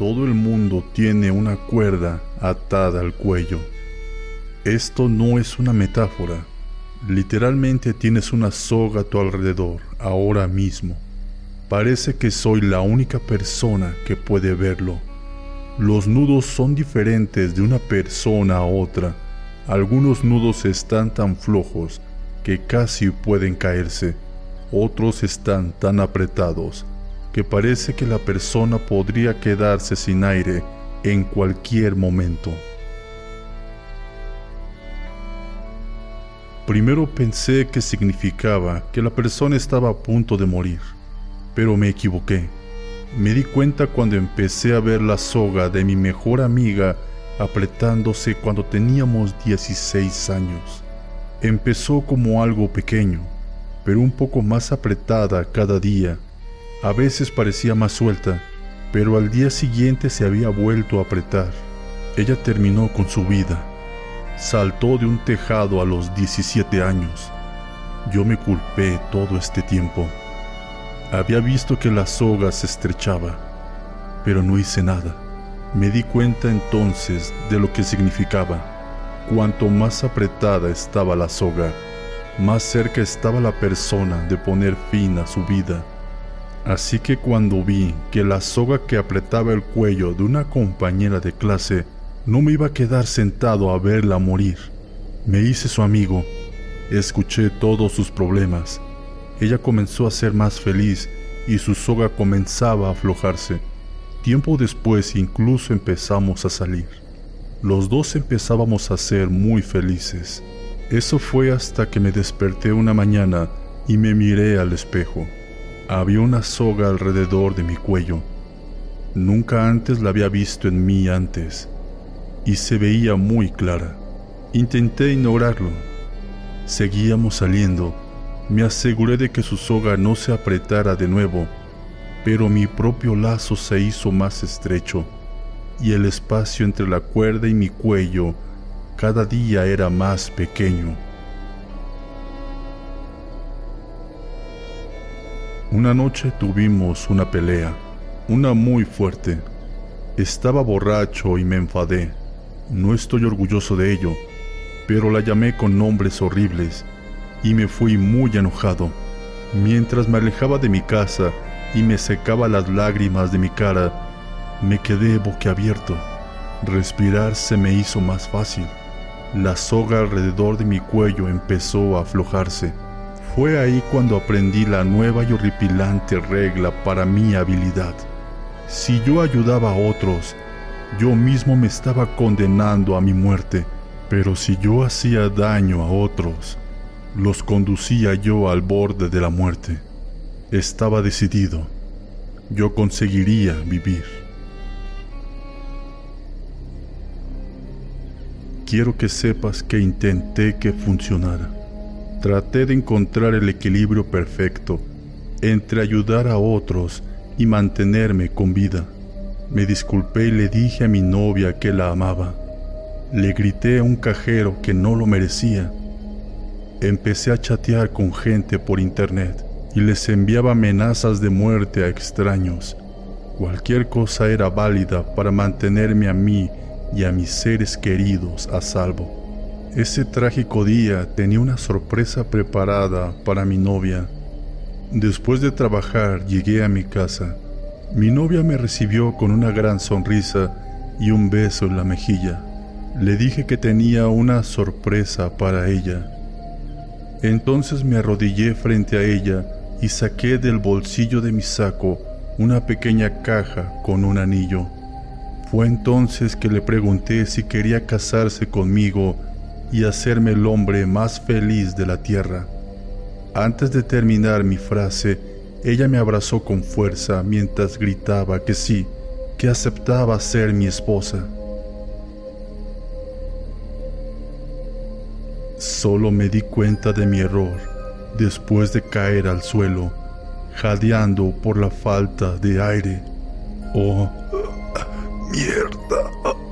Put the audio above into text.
Todo el mundo tiene una cuerda atada al cuello. Esto no es una metáfora. Literalmente tienes una soga a tu alrededor ahora mismo. Parece que soy la única persona que puede verlo. Los nudos son diferentes de una persona a otra. Algunos nudos están tan flojos que casi pueden caerse. Otros están tan apretados que parece que la persona podría quedarse sin aire en cualquier momento. Primero pensé que significaba que la persona estaba a punto de morir, pero me equivoqué. Me di cuenta cuando empecé a ver la soga de mi mejor amiga apretándose cuando teníamos 16 años. Empezó como algo pequeño, pero un poco más apretada cada día a veces parecía más suelta, pero al día siguiente se había vuelto a apretar. Ella terminó con su vida. Saltó de un tejado a los 17 años. Yo me culpé todo este tiempo. Había visto que la soga se estrechaba, pero no hice nada. Me di cuenta entonces de lo que significaba. Cuanto más apretada estaba la soga, más cerca estaba la persona de poner fin a su vida. Así que cuando vi que la soga que apretaba el cuello de una compañera de clase no me iba a quedar sentado a verla morir, me hice su amigo, escuché todos sus problemas. Ella comenzó a ser más feliz y su soga comenzaba a aflojarse. Tiempo después incluso empezamos a salir. Los dos empezábamos a ser muy felices. Eso fue hasta que me desperté una mañana y me miré al espejo. Había una soga alrededor de mi cuello. Nunca antes la había visto en mí antes y se veía muy clara. Intenté ignorarlo. Seguíamos saliendo. Me aseguré de que su soga no se apretara de nuevo, pero mi propio lazo se hizo más estrecho y el espacio entre la cuerda y mi cuello cada día era más pequeño. Una noche tuvimos una pelea, una muy fuerte. Estaba borracho y me enfadé. No estoy orgulloso de ello, pero la llamé con nombres horribles y me fui muy enojado. Mientras me alejaba de mi casa y me secaba las lágrimas de mi cara, me quedé boquiabierto. Respirar se me hizo más fácil. La soga alrededor de mi cuello empezó a aflojarse. Fue ahí cuando aprendí la nueva y horripilante regla para mi habilidad. Si yo ayudaba a otros, yo mismo me estaba condenando a mi muerte, pero si yo hacía daño a otros, los conducía yo al borde de la muerte. Estaba decidido, yo conseguiría vivir. Quiero que sepas que intenté que funcionara traté de encontrar el equilibrio perfecto entre ayudar a otros y mantenerme con vida. Me disculpé y le dije a mi novia que la amaba. Le grité a un cajero que no lo merecía. Empecé a chatear con gente por internet y les enviaba amenazas de muerte a extraños. Cualquier cosa era válida para mantenerme a mí y a mis seres queridos a salvo. Ese trágico día tenía una sorpresa preparada para mi novia. Después de trabajar llegué a mi casa. Mi novia me recibió con una gran sonrisa y un beso en la mejilla. Le dije que tenía una sorpresa para ella. Entonces me arrodillé frente a ella y saqué del bolsillo de mi saco una pequeña caja con un anillo. Fue entonces que le pregunté si quería casarse conmigo y hacerme el hombre más feliz de la tierra. Antes de terminar mi frase, ella me abrazó con fuerza mientras gritaba que sí, que aceptaba ser mi esposa. Solo me di cuenta de mi error después de caer al suelo, jadeando por la falta de aire. ¡Oh, mierda!